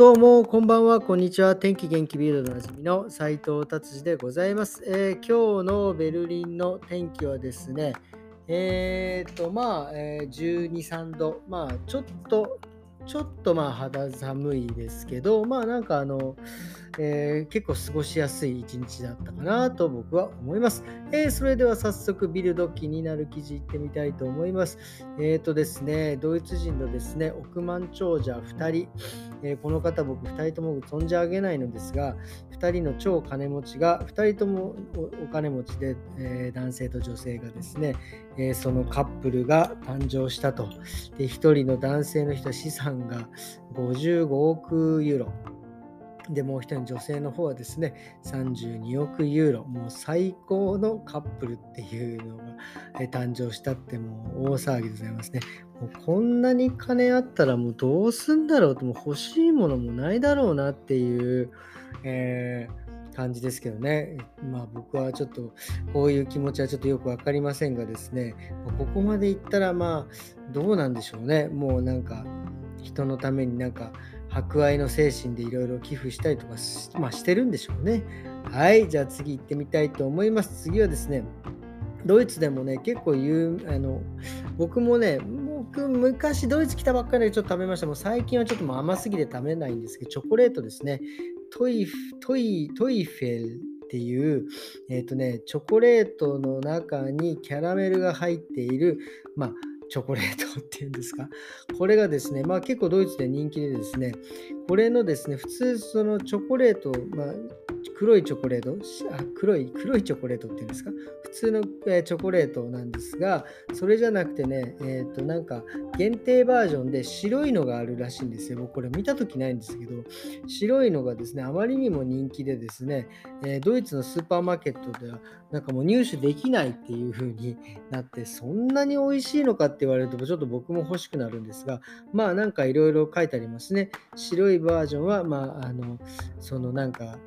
どうも、こんばんは、こんにちは。天気元気ビルドでおなじみの斉藤達治でございます、えー今日のベルリンの天気はですね、えーっと、まあ、えー12、3度、まあ、ちょっと、ちょっとまあ肌寒いですけど、まあなんかあの、えー結構過ごしやすい一日だったかなと僕は思います。えーそれでは早速ビルド気になる記事いってみたいと思います。えーとですね、ドイツ人のですね、億万長者2人、えーこの方僕2人とも存じ上げないのですが、2人の超金持ちが、2人ともお金持ちで、えー男性と女性がですね、えーそのカップルが誕生したと。で、1人の男性の人は資産が55億ユーロ。で、もう一人女性の方はですね、32億ユーロ。もう最高のカップルっていうのが誕生したってもう大騒ぎでございますね。もうこんなに金あったらもうどうすんだろうと、もう欲しいものもないだろうなっていう、えー感じですけどね。まあ僕はちょっとこういう気持ちはちょっとよくわかりませんがですね、ここまでいったらまあどうなんでしょうね。もうなんか人のためになんか博愛の精神でいろいろ寄付したりとかし,、まあ、してるんでしょうね。はい、じゃあ次行ってみたいと思います。次はですね、ドイツでもね、結構有あの僕もね、僕昔ドイツ来たばっかりでちょっと食べました。もう最近はちょっともう甘すぎて食べないんですけど、チョコレートですね。トイフトイトイフェルっていう、えっ、とね、チョコレートの中にキャラメルが入っている、まあ、チョコレートっていうんですか？これがですね、まあ結構ドイツで人気でですね、これのですね、普通そのチョコレート、まあ、黒いチョコレート？あ黒い、黒いチョコレートっていうんですか？普通の、えチョコレートなんですが、それじゃなくてね、えっ、と、なんか限定バージョンで白いのがあるらしいんですよ。僕これ見たときないんですけど、白いのがですね、あまりにも人気でですね、えドイツのスーパーマーケットではなんかもう入手できないっていう風に なって、そんなに美味しいのかって言われると、ちょっと僕も欲しくなるんですが、まあなんかいろいろ書いてありますね。白いバージョンは、まあ、あの、そのなんか、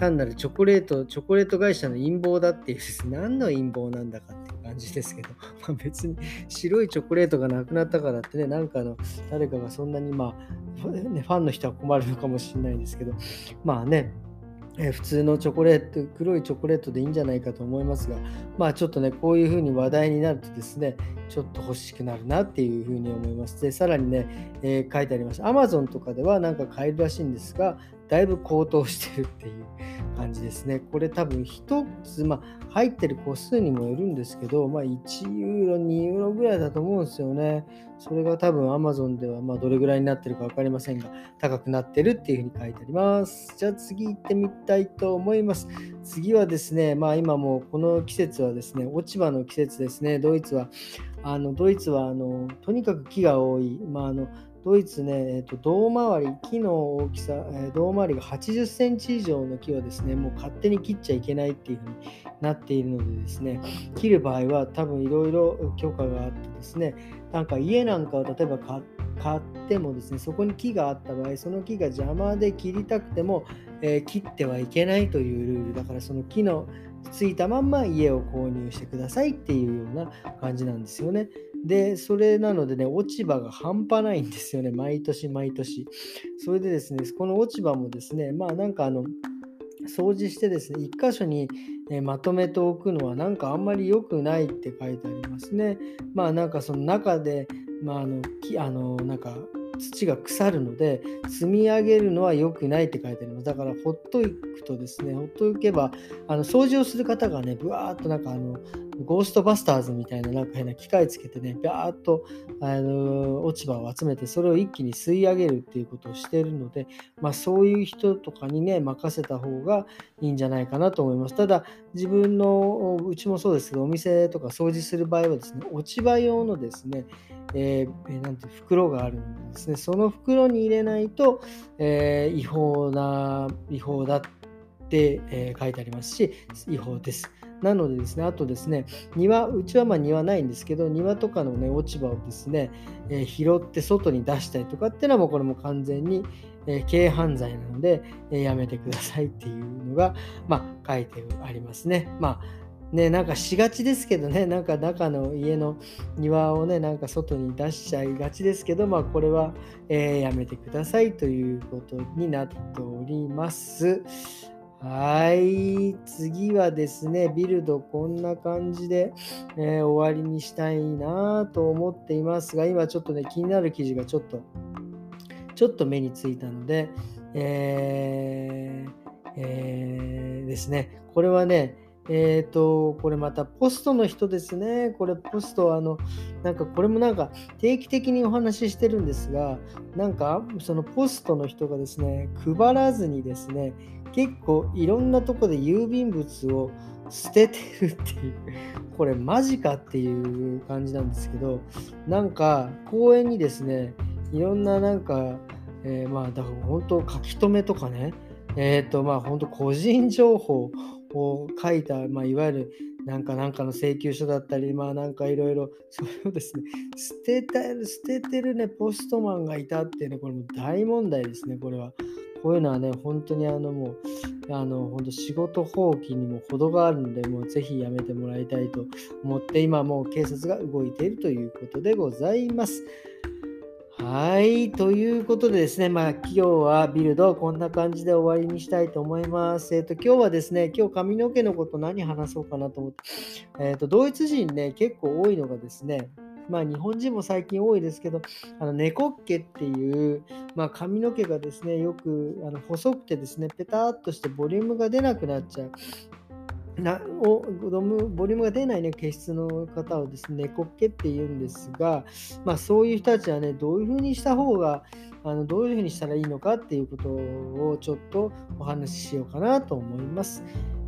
単なるチョコレート、チョコレート会社の陰謀だっていう、何の陰謀なんだかっていう感じですけど、まあ別に白いチョコレートがなくなったからってね、なんかの誰かがそんなにまあ、ねファンの人は困るのかもしれないんですけど、まあね、え普通のチョコレート、黒いチョコレートでいいんじゃないかと思いますが、まあちょっとね、こういうふうに話題になるとですね、ちょっと欲しくなるなっていうふうに思います。で、さらにね、えー書いてありました。Amazon とかではなんか買えるらしいんですが、だいぶ高騰してるっていう感じですね。これ多分一つ、まあ入ってる個数にもよるんですけど、まあ1ユーロ、2ユーロぐらいだと思うんですよね。それが多分 Amazon ではまどれぐらいになってるか分かりませんが、高くなってるっていうふうに書いてあります。じゃあ次行ってみたいと思います。次はですね、まあ今もうこの季節はですね、落ち葉の季節ですね。ドイツは、あのドイツはあのとにかく木が多い。まああのドイツね、えっと胴回り、木の大きさ、えー胴回りが80センチ以上の木はですね、もう勝手に切っちゃいけないっていうふうになっているのでですね、切る場合は多分いろいろ許可があってですね、なんか家なんかを例えば買買ってもですね、そこに木があった場合、その木が邪魔で切りたくても、えー切ってはいけないというルールだから、その木のついたまんま家を購入してくださいっていうような感じなんですよね。で、それなのでね、落ち葉が半端ないんですよね、毎年毎年。それでですね、この落ち葉もですね、まあなんかあの、掃除してですね、一箇所にまとめておくのはなんかあんまり良くないって書いてありますね。まあなんかその中で、まああの、きあのなんか土が腐るので積み上げるのは良くないって書いてあります。だからほっといくとですね、ほっとけば、あの掃除をする方がね、ぶわーっとなんかあの、ゴーストバスターズみたいななんか変な機械つけてね、ビャーっとあの落ち葉を集めて、それを一気に吸い上げるっていうことをしているので、まあそういう人とかにね、任せた方がいいんじゃないかなと思います。ただ、自分の、うちもそうですけど、お店とか掃除する場合はですね、落ち葉用のですね、えーなんて袋があるのでですね、その袋に入れないと、えー違法な、違法だって、えー書いてありますし、違法です。なのでですね、あとですね、庭、うちはまあ庭ないんですけど、庭とかのね、落ち葉をですね、えー拾って外に出したりとかっていうのはもうこれも完全に、えー軽犯罪なので、えーやめてくださいっていうのが、まあ、書いてありますね。まあね、なんかしがちですけどね、なんか中の家の庭をね、なんか外に出しちゃいがちですけど、まあこれは、えー、やめてくださいということになっております。はい、次はですね、ビルドこんな感じで、えー、終わりにしたいなと思っていますが、今ちょっとね、気になる記事がちょっと、ちょっと目についたので、えーえー、ですね、これはね、えっ、と、これまたポストの人ですね。これポスト、あの、なんかこれもなんか定期的にお話ししてるんですが、なんかそのポストの人がですね、配らずにですね、結構いろんなとこで郵便物を捨ててるっていう、これマジかっていう感じなんですけど、なんか公園にですね、いろんななんか、えー、まあだから本当書き留めとかね、えっ、ー、とまあ本当個人情報を書いた、まあ、いわゆるなんかなんかの請求書だったり、まあなんかいろいろ、それをですね、捨てた捨ててるね、ポストマンがいたっていうね、これも大問題ですね、これは。こういうのはね、本当にあのもう、あの、本当仕事放棄にも程があるので、もうぜひやめてもらいたいと思って、今もう警察が動いているということでございます。はい。ということでですね、まあ、今日はビルド、こんな感じで終わりにしたいと思います。えっ、ー、と、今日はですね、今日髪の毛のこと何話そうかなと思って、えっ、ー、と、ドイツ人ね、結構多いのがですね、まあ、日本人も最近多いですけど、あの猫っ毛っていう、まあ、髪の毛がですね、よくあの細くてですね、ペタっとしてボリュームが出なくなっちゃう。なおボリュームが出ない、ね、毛質の方をですね、猫っ毛って言うんですが、まあ、そういう人たちはね、どういうふうにした方が、あのどういうふうにしたらいいのかっていうことをちょっとお話ししようかなと思います。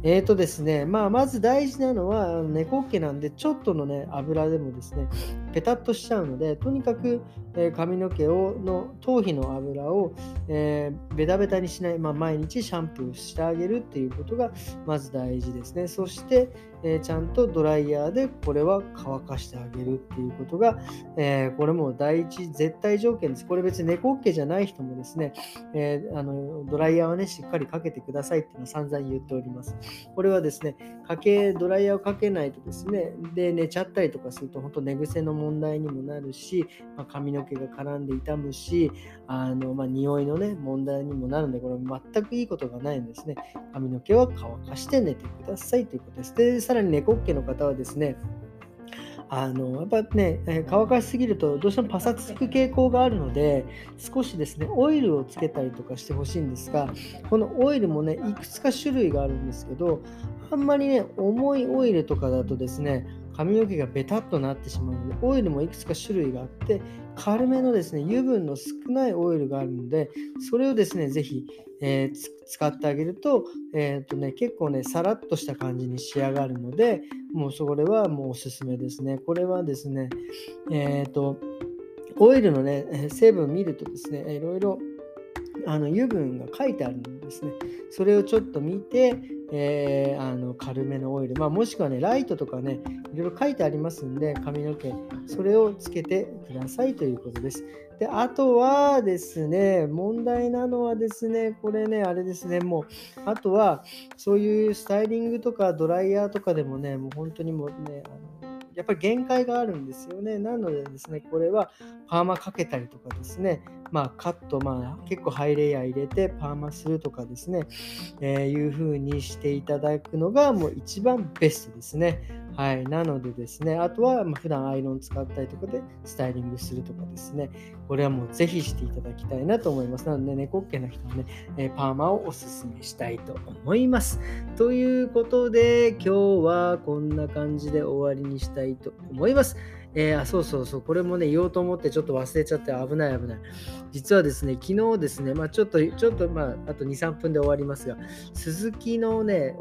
えーとですね、まあ、まず大事なのは猫っ毛なんでちょっとのね油でもですねペタッとしちゃうのでとにかく、えー、髪の毛をの頭皮の油を、えー、ベタベタにしない、まあ、毎日シャンプーしてあげるっていうことがまず大事ですねそして、えー、ちゃんとドライヤーでこれは乾かしてあげるっていうことが、え、これも第一絶対条件です。これ別に猫っ毛じゃない人もですね、えー、あのドライヤーはね、しっかりかけてくださいっていうのは散々言っております。これはですね、かけ、ドライヤーをかけないとですね、で、寝ちゃったりとかすると、本当寝癖の問題にもなるし、まあ、髪の毛が絡んで痛むし、あの、まあ、匂いのね、問題にもなるので、これ全くいいことがないんですね。髪の毛は乾かして寝てくださいということです。で、さらに猫っ毛の方はですね、あのやっぱね、乾かしすぎるとどうしてもパサつく傾向があるので少しですねオイルをつけたりとかしてほしいんですがこのオイルもねいくつか種類があるんですけどあんまりね重いオイルとかだとですね髪の毛がベタっとなってしまうのでオイルもいくつか種類があって軽めのですね油分の少ないオイルがあるのでそれをですね是非、えー、使ってあげると,、えーとね、結構ねさらっとした感じに仕上がるのでもうそれはもうおすすめですね。これはですねえっ、ー、とオイルのね成分見るとですねいろいろあの油分が書いてあるんですね。それをちょっと見て、えー、あの軽めのオイル、まあ、もしくはね、ライトとかね、いろいろ書いてありますんで、髪の毛、それをつけてくださいということです。で、あとはですね、問題なのはですね、これね、あれですね、もう、あとは、そういうスタイリングとかドライヤーとかでもね、もう本当にもうね、あのやっぱり限界があるんですよね。なのでですね、これはパーマかけたりとかですね、まあカット、まあ結構ハイレイヤー入れてパーマするとかですね、えー、いう風にしていただくのがもう一番ベストですね。はい。なのでですね、あとは、普段アイロン使ったりとかでスタイリングするとかですね、これはもうぜひしていただきたいなと思います。なので、猫っ毛の人はね、えパーマをおすすめしたいと思います。ということで、今日はこんな感じで終わりにしたいと思います。えー、あそうそうそう、これもね、言おうと思ってちょっと忘れちゃって危ない危ない。実はですね、昨日ですね、まあちょっと、ちょっとまあ、あと2、3分で終わりますが、鈴木のね、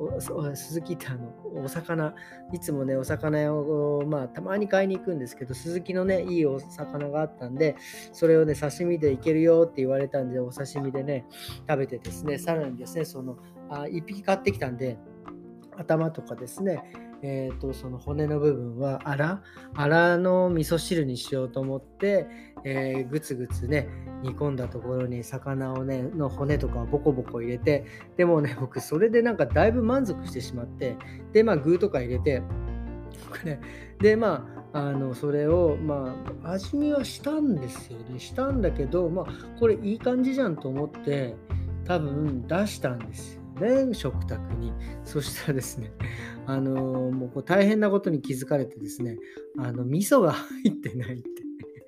鈴木ってあの、お魚、いつもね、お魚を、まあ、たまに買いに行くんですけど、鈴木のね、いいお魚があったんで、それをね、刺身でいけるよって言われたんで、お刺身でね、食べてですね、さらにですね、その、あ1匹買ってきたんで、頭とかですね、えーと、その骨の部分はアラアラの味噌汁にしようと思って、えー、ぐつぐつね煮込んだところに魚をねの骨とかをボコボコ入れてでもね 僕それでなんかだいぶ満足してしまってでまあ具とか入れてねでまああのそれをまあ味見はしたんですよね。したんだけどまあこれいい感じじゃんと思って多分出したんですよね食卓に。そしたらですねあのもうこう大変なことに気づかれてですねあの味噌が入ってないって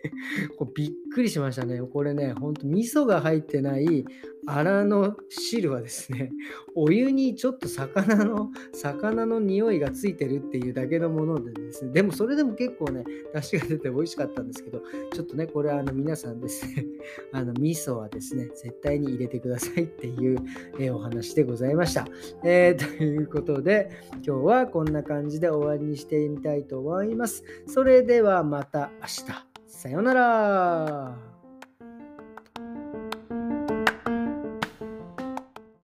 こうびっくりしましたね。これね、ほんと味噌が入ってないアラの汁はですね、お湯にちょっと魚の、魚の匂いがついてるっていうだけのものでですね、でもそれでも結構ね、出汁が出て美味しかったんですけど、ちょっとね、これあの皆さんですね、あの味噌はですね、絶対に入れてくださいっていう、えお話でございました。えー、ということで、今日はこんな感じで終わりにしてみたいと思います。それではまた明日。さようなら。